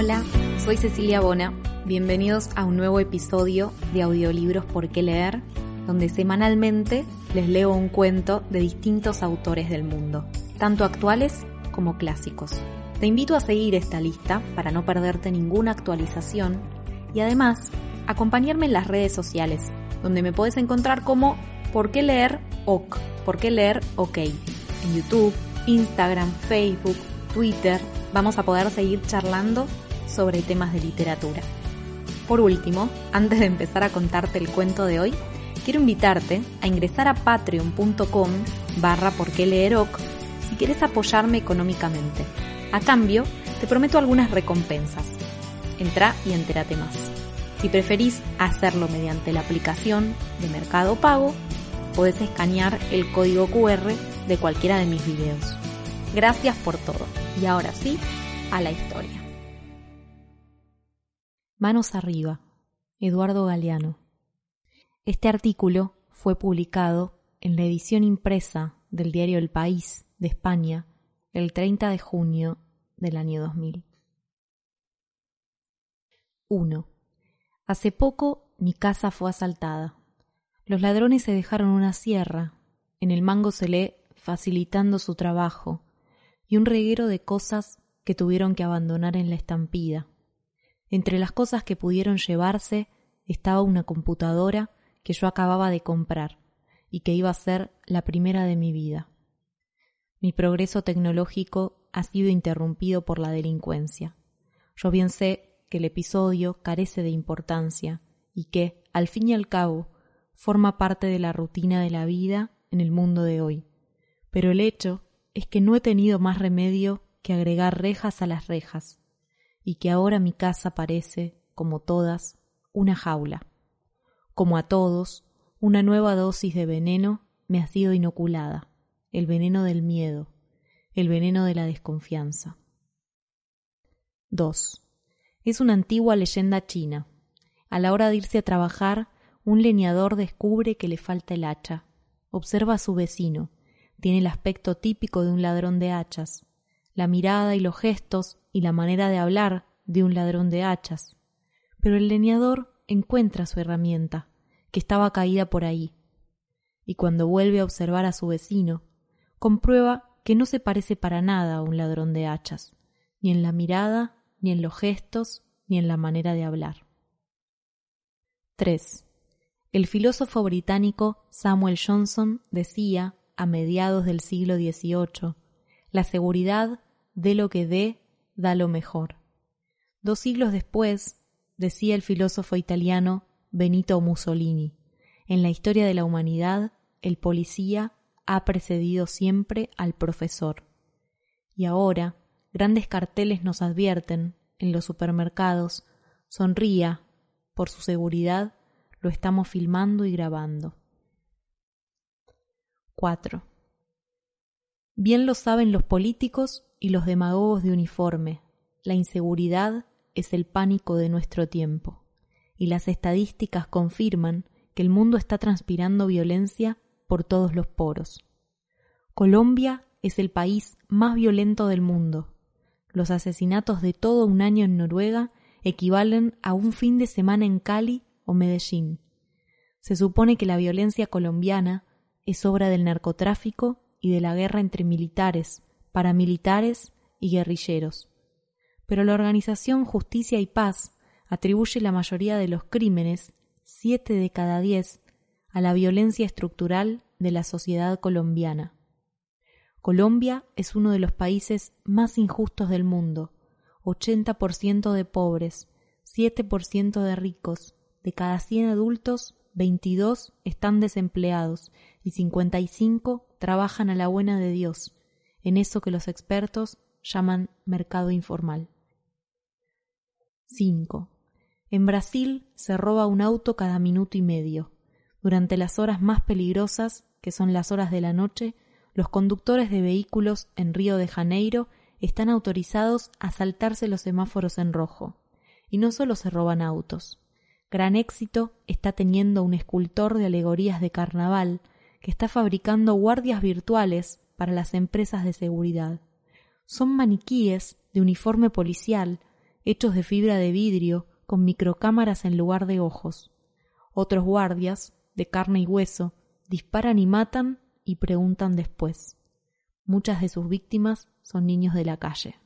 Hola, soy Cecilia Bona. Bienvenidos a un nuevo episodio de Audiolibros por qué leer, donde semanalmente les leo un cuento de distintos autores del mundo, tanto actuales como clásicos. Te invito a seguir esta lista para no perderte ninguna actualización y además acompañarme en las redes sociales, donde me puedes encontrar como ¿Por qué leer OK? ¿Por qué leer OK? En YouTube, Instagram, Facebook, Twitter, vamos a poder seguir charlando sobre temas de literatura. Por último, antes de empezar a contarte el cuento de hoy, quiero invitarte a ingresar a patreon.com barra por qué leer OK si quieres apoyarme económicamente. A cambio, te prometo algunas recompensas. Entra y entérate más. Si preferís hacerlo mediante la aplicación de Mercado Pago, podés escanear el código QR de cualquiera de mis videos. Gracias por todo. Y ahora sí, a la historia. Manos arriba. Eduardo Galeano. Este artículo fue publicado en la edición impresa del diario El País de España el 30 de junio del año 2000. 1. Hace poco mi casa fue asaltada. Los ladrones se dejaron una sierra, en el mango se lee facilitando su trabajo, y un reguero de cosas que tuvieron que abandonar en la estampida. Entre las cosas que pudieron llevarse estaba una computadora que yo acababa de comprar y que iba a ser la primera de mi vida. Mi progreso tecnológico ha sido interrumpido por la delincuencia. Yo bien sé que el episodio carece de importancia y que, al fin y al cabo, forma parte de la rutina de la vida en el mundo de hoy. Pero el hecho es que no he tenido más remedio que agregar rejas a las rejas, y que ahora mi casa parece, como todas, una jaula. Como a todos, una nueva dosis de veneno me ha sido inoculada, el veneno del miedo, el veneno de la desconfianza. 2. Es una antigua leyenda china. A la hora de irse a trabajar, un leñador descubre que le falta el hacha. Observa a su vecino. Tiene el aspecto típico de un ladrón de hachas, la mirada y los gestos y la manera de hablar de un ladrón de hachas. Pero el leñador encuentra su herramienta, que estaba caída por ahí. Y cuando vuelve a observar a su vecino, comprueba que no se parece para nada a un ladrón de hachas, ni en la mirada, ni en los gestos, ni en la manera de hablar. 3. El filósofo británico Samuel Johnson decía, a mediados del siglo XVIII, la seguridad de lo que dé da lo mejor. Dos siglos después, decía el filósofo italiano Benito Mussolini, en la historia de la humanidad, el policía ha precedido siempre al profesor. Y ahora, grandes carteles nos advierten, en los supermercados, sonría, por su seguridad, lo estamos filmando y grabando. 4. Bien lo saben los políticos y los demagogos de uniforme. La inseguridad es el pánico de nuestro tiempo. Y las estadísticas confirman que el mundo está transpirando violencia por todos los poros. Colombia es el país más violento del mundo. Los asesinatos de todo un año en Noruega equivalen a un fin de semana en Cali o Medellín. Se supone que la violencia colombiana es obra del narcotráfico y de la guerra entre militares, paramilitares y guerrilleros. Pero la organización Justicia y Paz atribuye la mayoría de los crímenes, siete de cada diez, a la violencia estructural de la sociedad colombiana. Colombia es uno de los países más injustos del mundo, 80% de pobres, 7% de ricos, de cada 100 adultos, 22 están desempleados y 55 trabajan a la buena de Dios, en eso que los expertos llaman mercado informal. 5. En Brasil se roba un auto cada minuto y medio. Durante las horas más peligrosas, que son las horas de la noche, los conductores de vehículos en Río de Janeiro están autorizados a saltarse los semáforos en rojo. Y no solo se roban autos. Gran éxito está teniendo un escultor de alegorías de carnaval que está fabricando guardias virtuales para las empresas de seguridad. Son maniquíes de uniforme policial hechos de fibra de vidrio con microcámaras en lugar de ojos. Otros guardias, de carne y hueso, disparan y matan y preguntan después. Muchas de sus víctimas son niños de la calle.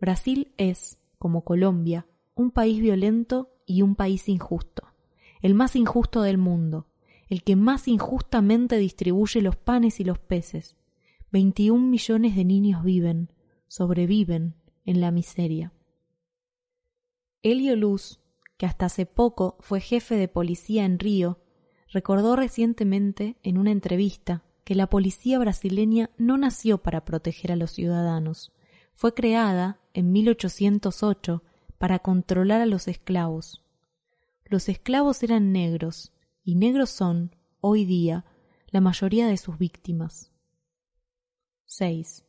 Brasil es, como Colombia, un país violento y un país injusto, el más injusto del mundo, el que más injustamente distribuye los panes y los peces. Veintiún millones de niños viven, sobreviven en la miseria. Elio Luz, que hasta hace poco fue jefe de policía en Río, recordó recientemente en una entrevista que la policía brasileña no nació para proteger a los ciudadanos, fue creada en 1808 para controlar a los esclavos. Los esclavos eran negros, y negros son, hoy día, la mayoría de sus víctimas. 6.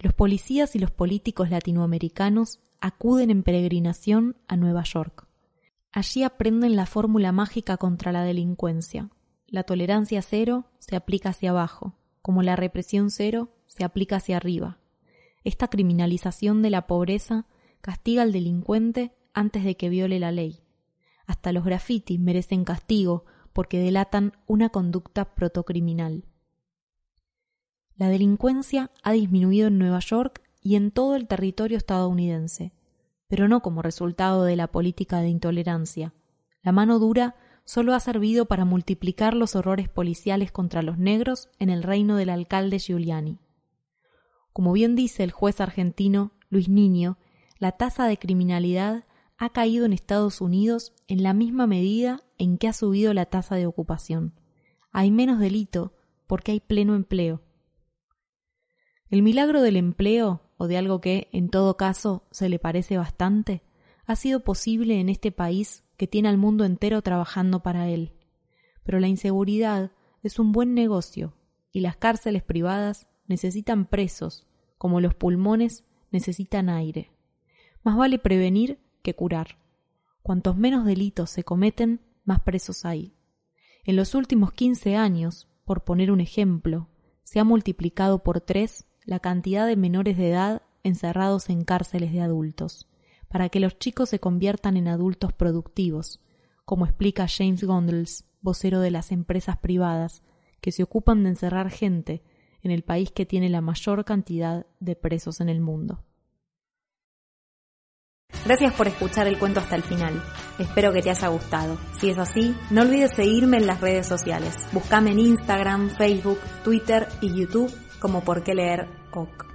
Los policías y los políticos latinoamericanos acuden en peregrinación a Nueva York. Allí aprenden la fórmula mágica contra la delincuencia. La tolerancia cero se aplica hacia abajo, como la represión cero se aplica hacia arriba. Esta criminalización de la pobreza castiga al delincuente antes de que viole la ley. Hasta los grafitis merecen castigo porque delatan una conducta protocriminal. La delincuencia ha disminuido en Nueva York y en todo el territorio estadounidense, pero no como resultado de la política de intolerancia. La mano dura solo ha servido para multiplicar los horrores policiales contra los negros en el reino del alcalde Giuliani. Como bien dice el juez argentino Luis Niño, la tasa de criminalidad ha caído en Estados Unidos en la misma medida en que ha subido la tasa de ocupación. Hay menos delito porque hay pleno empleo. El milagro del empleo o de algo que, en todo caso, se le parece bastante, ha sido posible en este país que tiene al mundo entero trabajando para él. Pero la inseguridad es un buen negocio y las cárceles privadas necesitan presos, como los pulmones necesitan aire. Más vale prevenir que curar. Cuantos menos delitos se cometen, más presos hay. En los últimos quince años, por poner un ejemplo, se ha multiplicado por tres la cantidad de menores de edad encerrados en cárceles de adultos, para que los chicos se conviertan en adultos productivos, como explica James Gondels, vocero de las empresas privadas, que se ocupan de encerrar gente en el país que tiene la mayor cantidad de presos en el mundo. Gracias por escuchar el cuento hasta el final. Espero que te haya gustado. Si es así, no olvides seguirme en las redes sociales. Búscame en Instagram, Facebook, Twitter y YouTube como por qué leer OK.